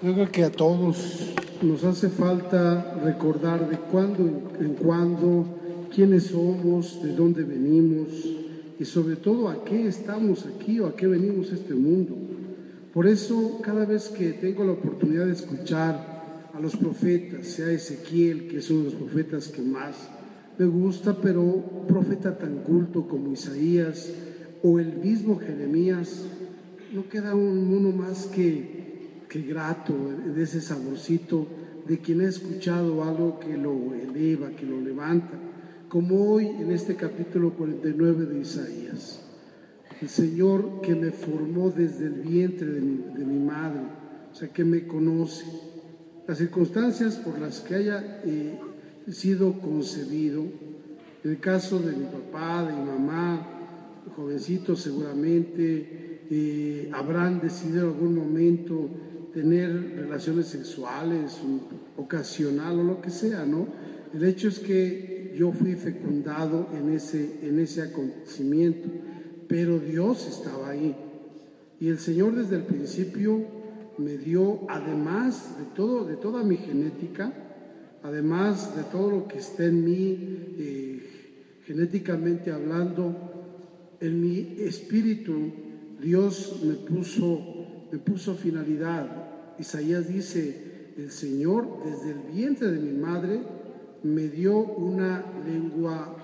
Yo creo que a todos nos hace falta recordar de cuando en cuando quiénes somos, de dónde venimos y sobre todo a qué estamos aquí o a qué venimos a este mundo. Por eso cada vez que tengo la oportunidad de escuchar a los profetas, sea Ezequiel, que es uno de los profetas que más me gusta, pero profeta tan culto como Isaías o el mismo Jeremías, no queda uno más que, que grato de ese saborcito de quien ha escuchado algo que lo eleva, que lo levanta, como hoy en este capítulo 49 de Isaías. El Señor que me formó desde el vientre de mi, madre, o sea, que me conoce. Las circunstancias por las que haya eh, sido concebido, en el caso de mi papá, de mi mamá, jovencitos seguramente, eh, habrán decidido en algún momento tener relaciones sexuales, ocasional o lo que sea, ¿no? El hecho es que yo fui fecundado en ese, en ese acontecimiento, pero Dios estaba ahí. Y el Señor desde el principio me dio, además de, todo, de toda mi genética, además de todo lo que está en mí, eh, genéticamente hablando, en mi espíritu, Dios me puso, me puso finalidad. Isaías dice, el Señor desde el vientre de mi madre me dio una lengua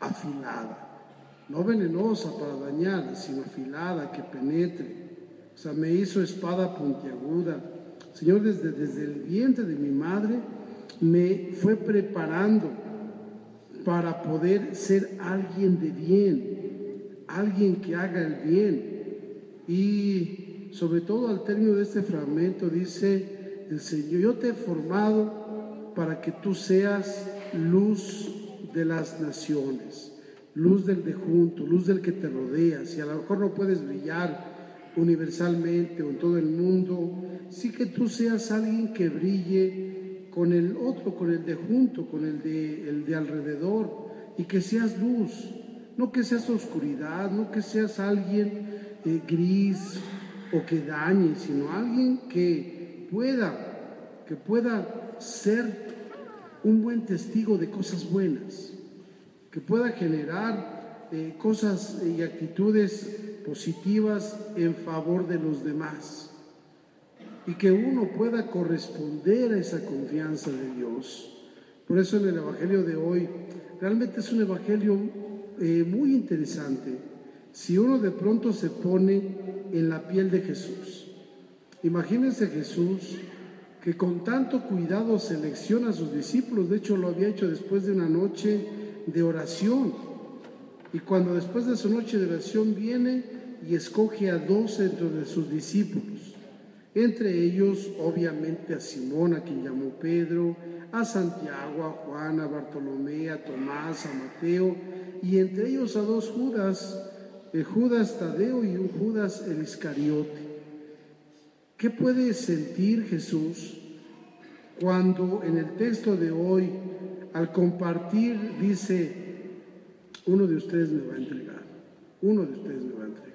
afilada, no venenosa para dañar, sino afilada, que penetre. O sea, me hizo espada puntiaguda. Señor, desde, desde el vientre de mi madre me fue preparando para poder ser alguien de bien, alguien que haga el bien. Y sobre todo al término de este fragmento dice el Señor, yo te he formado para que tú seas luz de las naciones, luz del de junto, luz del que te rodea. Si a lo mejor no puedes brillar universalmente o en todo el mundo, sí que tú seas alguien que brille con el otro, con el de junto, con el de, el de alrededor, y que seas luz, no que seas oscuridad, no que seas alguien eh, gris o que dañe, sino alguien que pueda, que pueda ser un buen testigo de cosas buenas, que pueda generar eh, cosas y actitudes positivas en favor de los demás y que uno pueda corresponder a esa confianza de Dios. Por eso en el Evangelio de hoy realmente es un Evangelio eh, muy interesante. Si uno de pronto se pone en la piel de Jesús, imagínense Jesús que con tanto cuidado selecciona a sus discípulos, de hecho lo había hecho después de una noche de oración, y cuando después de su noche de oración viene y escoge a dos entre de sus discípulos, entre ellos obviamente a Simón, a quien llamó Pedro, a Santiago, a Juan, a Bartolomé, a Tomás, a Mateo, y entre ellos a dos Judas, Judas Tadeo y un Judas el Iscariote. ¿Qué puede sentir Jesús cuando en el texto de hoy, al compartir, dice, uno de ustedes me va a entregar, uno de ustedes me va a entregar?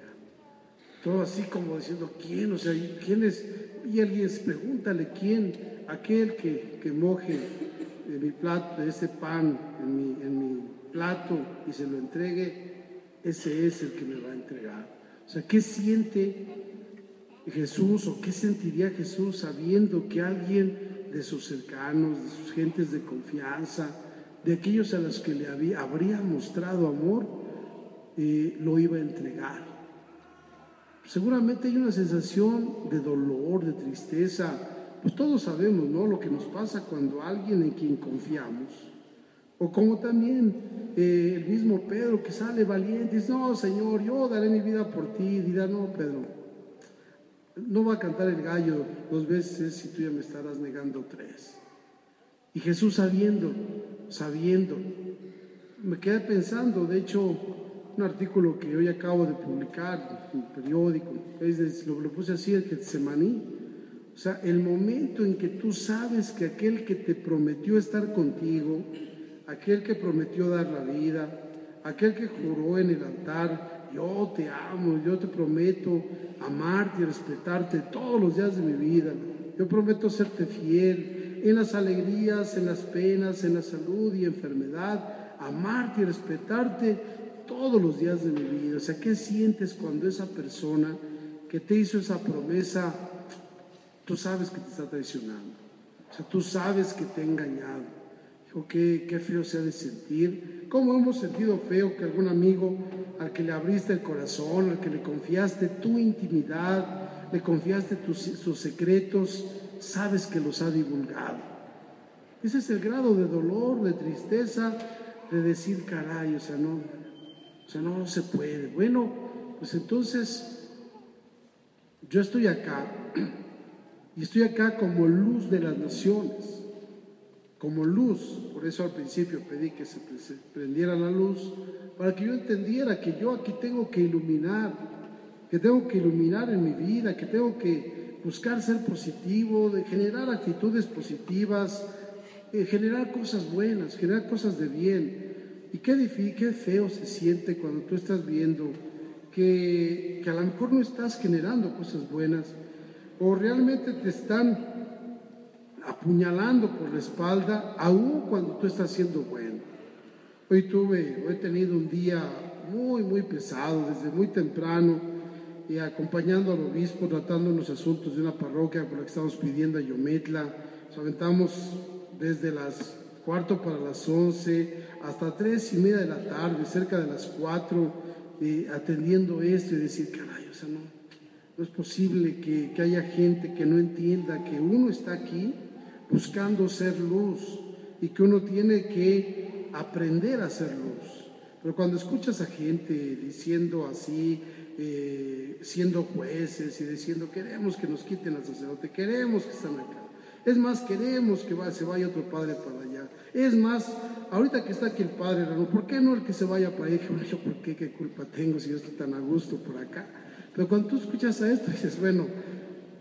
todo así como diciendo, ¿quién? O sea, ¿quién es? Y alguien pregúntale, ¿quién? Aquel que, que moje de mi plato, ese pan en mi, en mi plato y se lo entregue, ese es el que me va a entregar. O sea, ¿qué siente Jesús o qué sentiría Jesús sabiendo que alguien de sus cercanos, de sus gentes de confianza, de aquellos a los que le había, habría mostrado amor, eh, lo iba a entregar? seguramente hay una sensación de dolor, de tristeza. Pues todos sabemos, ¿no? Lo que nos pasa cuando alguien en quien confiamos. O como también eh, el mismo Pedro que sale valiente y dice, no, Señor, yo daré mi vida por ti. Dirá, no, Pedro, no va a cantar el gallo dos veces si tú ya me estarás negando tres. Y Jesús sabiendo, sabiendo, me quedé pensando, de hecho, un artículo que hoy acabo de publicar en el periódico, es lo, lo, puse así, el Getsemaní. O sea, el momento en que tú sabes que aquel que te prometió estar contigo, aquel que prometió dar la vida, aquel que juró en el altar, yo te amo, yo te prometo amarte y respetarte todos los días de mi vida, Yo prometo serte fiel en las alegrías, en las penas, en la salud y enfermedad, amarte y respetarte todos los días de mi vida. O sea, ¿qué sientes cuando esa persona que te hizo esa promesa, tú sabes que te está traicionando? O sea, tú sabes que te ha engañado. Dijo, qué, qué feo se ha de sentir. ¿Cómo hemos sentido feo que algún amigo al que le abriste el corazón, al que le confiaste tu intimidad, le confiaste tus, sus secretos, sabes que los ha divulgado? Ese es el grado de dolor, de tristeza, de decir, caray, o sea, no, o sea, no se puede. Bueno, pues entonces yo estoy acá y estoy acá como luz de las naciones, como luz. Por eso al principio pedí que se prendiera la luz, para que yo entendiera que yo aquí tengo que iluminar, que tengo que iluminar en mi vida, que tengo que buscar ser positivo, de generar actitudes positivas, eh, generar cosas buenas, generar cosas de bien. Y qué qué feo se siente cuando tú estás viendo que, que a lo mejor no estás generando cosas buenas o realmente te están apuñalando por la espalda, aún cuando tú estás siendo bueno. Hoy tuve, hoy he tenido un día muy, muy pesado, desde muy temprano, y acompañando al obispo, tratando los asuntos de una parroquia por la que estamos pidiendo a Yometla. Nos aventamos desde las cuarto para las once, hasta tres y media de la tarde, cerca de las cuatro, eh, atendiendo esto y decir, caray, o sea, no, no es posible que, que haya gente que no entienda que uno está aquí buscando ser luz y que uno tiene que aprender a ser luz. Pero cuando escuchas a gente diciendo así, eh, siendo jueces y diciendo queremos que nos quiten al sacerdote, queremos que estén acá, es más, queremos que se vaya otro padre para allá. Es más, ahorita que está aquí el padre, ¿por qué no el que se vaya para allá? Bueno, yo, ¿por qué? ¿Qué culpa tengo si yo estoy tan a gusto por acá? Pero cuando tú escuchas a esto, dices, bueno,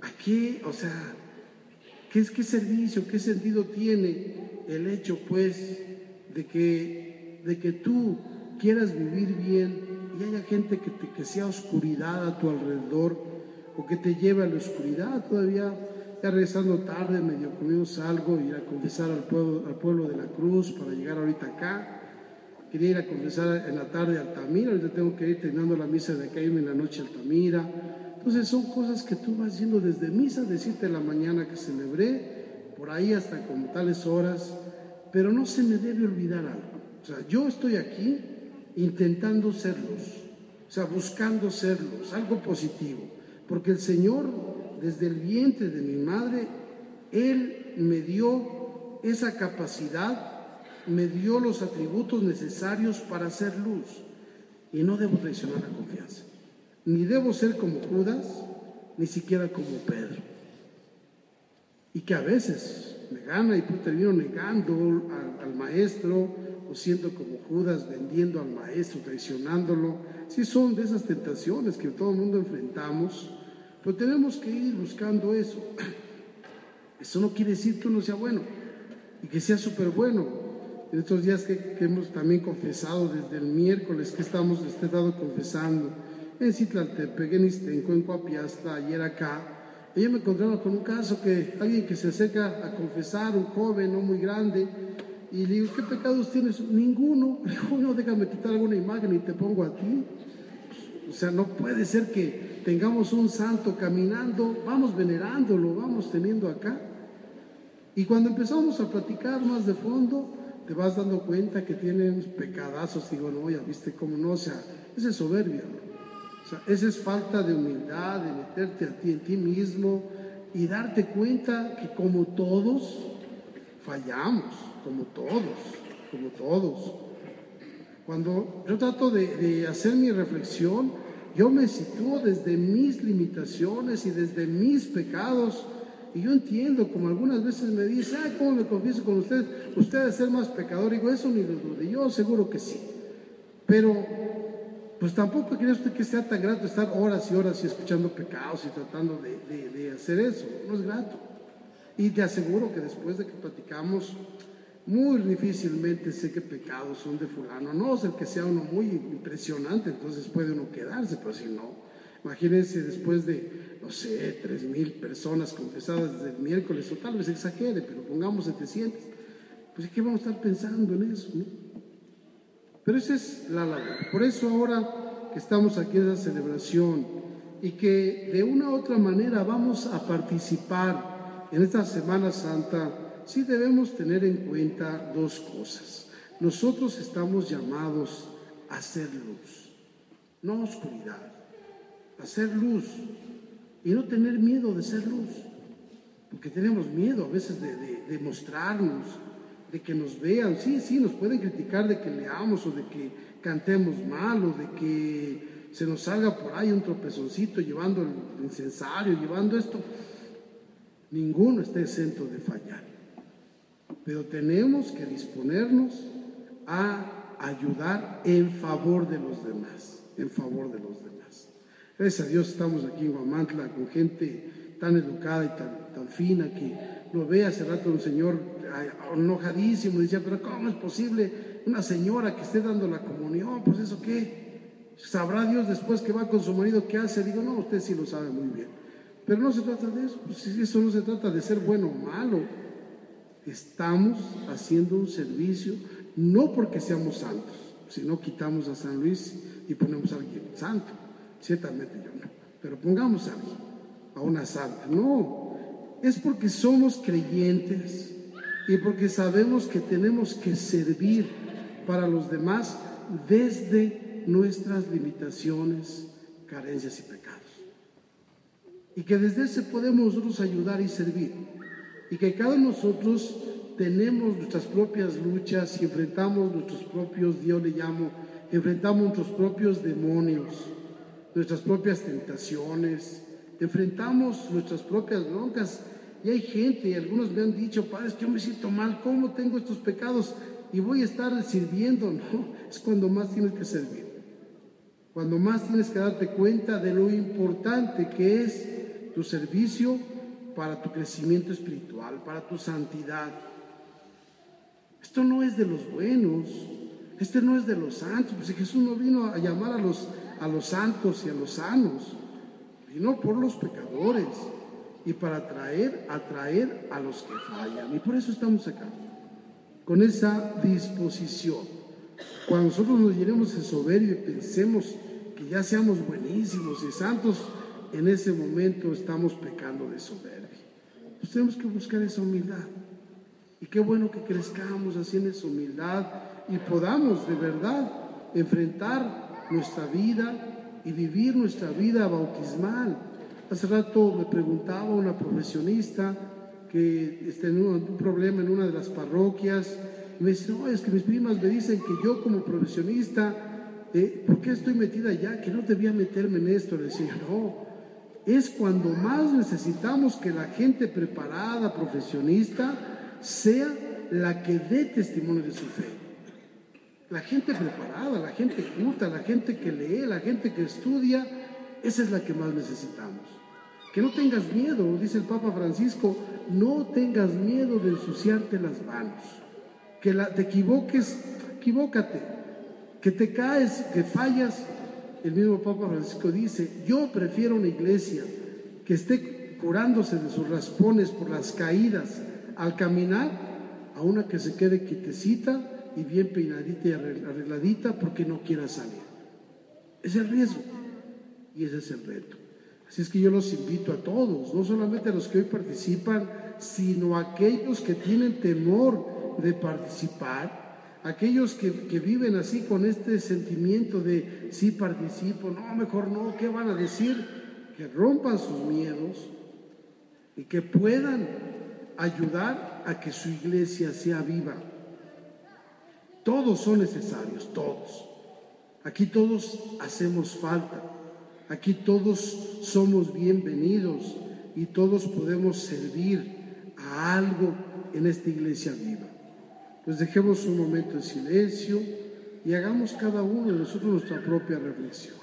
aquí, o sea, ¿qué, es, qué servicio, qué sentido tiene el hecho, pues, de que, de que tú quieras vivir bien y haya gente que, te, que sea oscuridad a tu alrededor o que te lleve a la oscuridad todavía? Ya regresando tarde, medio comimos algo, ir a confesar al pueblo, al pueblo de la Cruz para llegar ahorita acá. Quería ir a confesar en la tarde a Altamira, ahorita tengo que ir terminando la misa de acá, en la noche a Altamira. Entonces son cosas que tú vas haciendo desde misa de 7 de la mañana que celebré, por ahí hasta como tales horas, pero no se me debe olvidar algo. O sea, yo estoy aquí intentando serlos, o sea, buscando serlos, algo positivo, porque el Señor desde el vientre de mi madre, Él me dio esa capacidad, me dio los atributos necesarios para hacer luz. Y no debo traicionar la confianza. Ni debo ser como Judas, ni siquiera como Pedro. Y que a veces me gana y pues termino negando al, maestro o siendo como Judas vendiendo al maestro, traicionándolo. Sí son de esas tentaciones que todo el mundo enfrentamos pero tenemos que ir buscando eso. Eso no quiere decir que uno sea bueno y que sea súper bueno. En estos días que, hemos también confesado, desde el miércoles que estamos este estado confesando, en Citlaltepec, en Istenco, en Coapiasta, ayer acá, ella me encontraron con un caso que alguien que se acerca a confesar, un joven, no muy grande, y le digo, ¿qué pecados tienes? Ninguno. Le digo, no, déjame quitar alguna imagen y te pongo a ti. O sea, no puede ser que tengamos un santo caminando, vamos venerándolo, vamos teniendo acá. Y cuando empezamos a platicar más de fondo, te vas dando cuenta que tienen pecadazos. Digo, no, ya viste cómo no, o sea, ese es soberbia, O sea, esa es falta de humildad, de meterte a ti en ti mismo y darte cuenta que como todos, fallamos, como todos, como todos. Cuando yo trato de, hacer mi reflexión, yo me sitúo desde mis limitaciones y desde mis pecados. Y yo entiendo, como algunas veces me dice, ah, ¿cómo me confieso con usted? Usted debe ser más pecador. Digo, eso ni lo dude. Yo seguro que sí. Pero, pues tampoco quiere usted que sea tan grato estar horas y horas y escuchando pecados y tratando de, de hacer eso. No es grato. Y te aseguro que después de que platicamos, muy difícilmente sé qué pecados son de fulano, no es que sea uno muy impresionante, entonces puede uno quedarse, pero si no, imagínense después de, no sé, tres mil personas confesadas desde el miércoles, o tal vez exagere, pero pongamos 700, pues ¿qué vamos a estar pensando en eso? Pero esa es la labor. Por eso ahora que estamos aquí en esa celebración y que de una u otra manera vamos a participar en esta Semana Santa, sí debemos tener en cuenta dos cosas. Nosotros estamos llamados a hacer luz, no oscuridad, a hacer luz y no tener miedo de ser luz, porque tenemos miedo a veces de, mostrarnos, de que nos vean. Sí, sí, nos pueden criticar de que leamos o de que cantemos mal o de que se nos salga por ahí un tropezoncito llevando el incensario, llevando esto. Ninguno está exento de fallar. Pero tenemos que disponernos a ayudar en favor de los demás, en favor de los demás. Gracias a Dios estamos aquí en Guamantla con gente tan educada y tan, tan fina que lo ve hace rato un señor enojadísimo, decía, pero ¿cómo es posible una señora que esté dando la comunión? Pues eso qué, sabrá Dios después que va con su marido qué hace. Digo, no, usted sí lo sabe muy bien. Pero no se trata de eso, pues eso no se trata de ser bueno o malo. Estamos haciendo un servicio no porque seamos santos, sino quitamos a San Luis y ponemos a alguien santo. Ciertamente yo no, pero pongamos a alguien, a una santa. No, es porque somos creyentes y porque sabemos que tenemos que servir para los demás desde nuestras limitaciones, carencias y pecados. Y que desde ese podemos nosotros ayudar y servir. Y que cada uno de nosotros tenemos nuestras propias luchas y enfrentamos nuestros propios, Dios le llamo, enfrentamos nuestros propios demonios, nuestras propias tentaciones, enfrentamos nuestras propias broncas y hay gente, y algunos me han dicho, padre, que yo me siento mal, ¿cómo tengo estos pecados? Y voy a estar sirviendo, no, es cuando más tienes que servir. Cuando más tienes que darte cuenta de lo importante que es tu servicio para tu crecimiento espiritual, para tu santidad. Esto no es de los buenos, este no es de los santos, pues Jesús no vino a llamar a los, a los santos y a los sanos, vino por los pecadores y para atraer, atraer a los que fallan. Y por eso estamos acá, con esa disposición. Cuando nosotros nos llenemos de soberbia y pensemos que ya seamos buenísimos y santos, en ese momento estamos pecando de soberbia. Pues tenemos que buscar esa humildad. Y qué bueno que crezcamos así en esa humildad y podamos de verdad enfrentar nuestra vida y vivir nuestra vida bautismal Hace rato me preguntaba una profesionista que está en un, problema en una de las parroquias me dice, no, es que mis primas me dicen que yo como profesionista, eh, ¿por qué estoy metida allá? Que no debía meterme en esto. Le decía, no, es cuando más necesitamos que la gente preparada, profesionista, sea la que dé testimonio de su fe. La gente preparada, la gente culta, la gente que lee, la gente que estudia, esa es la que más necesitamos. Que no tengas miedo, dice el Papa Francisco, no tengas miedo de ensuciarte las manos. Que la, te equivoques, equivócate. Que te caes, que fallas. El mismo Papa Francisco dice, yo prefiero una iglesia que esté curándose de sus raspones por las caídas al caminar a una que se quede quietecita y bien peinadita y arregladita porque no quiera salir. Es el riesgo. Y ese es el reto. Así es que yo los invito a todos, no solamente a los que hoy participan, sino a aquellos que tienen temor de participar, aquellos que, que, viven así con este sentimiento de sí participo, no, mejor no, ¿qué van a decir? Que rompan sus miedos y que puedan ayudar a que su iglesia sea viva. Todos son necesarios, todos. Aquí todos hacemos falta. Aquí todos somos bienvenidos y todos podemos servir a algo en esta iglesia viva. Pues dejemos un momento de silencio y hagamos cada uno de nosotros nuestra propia reflexión.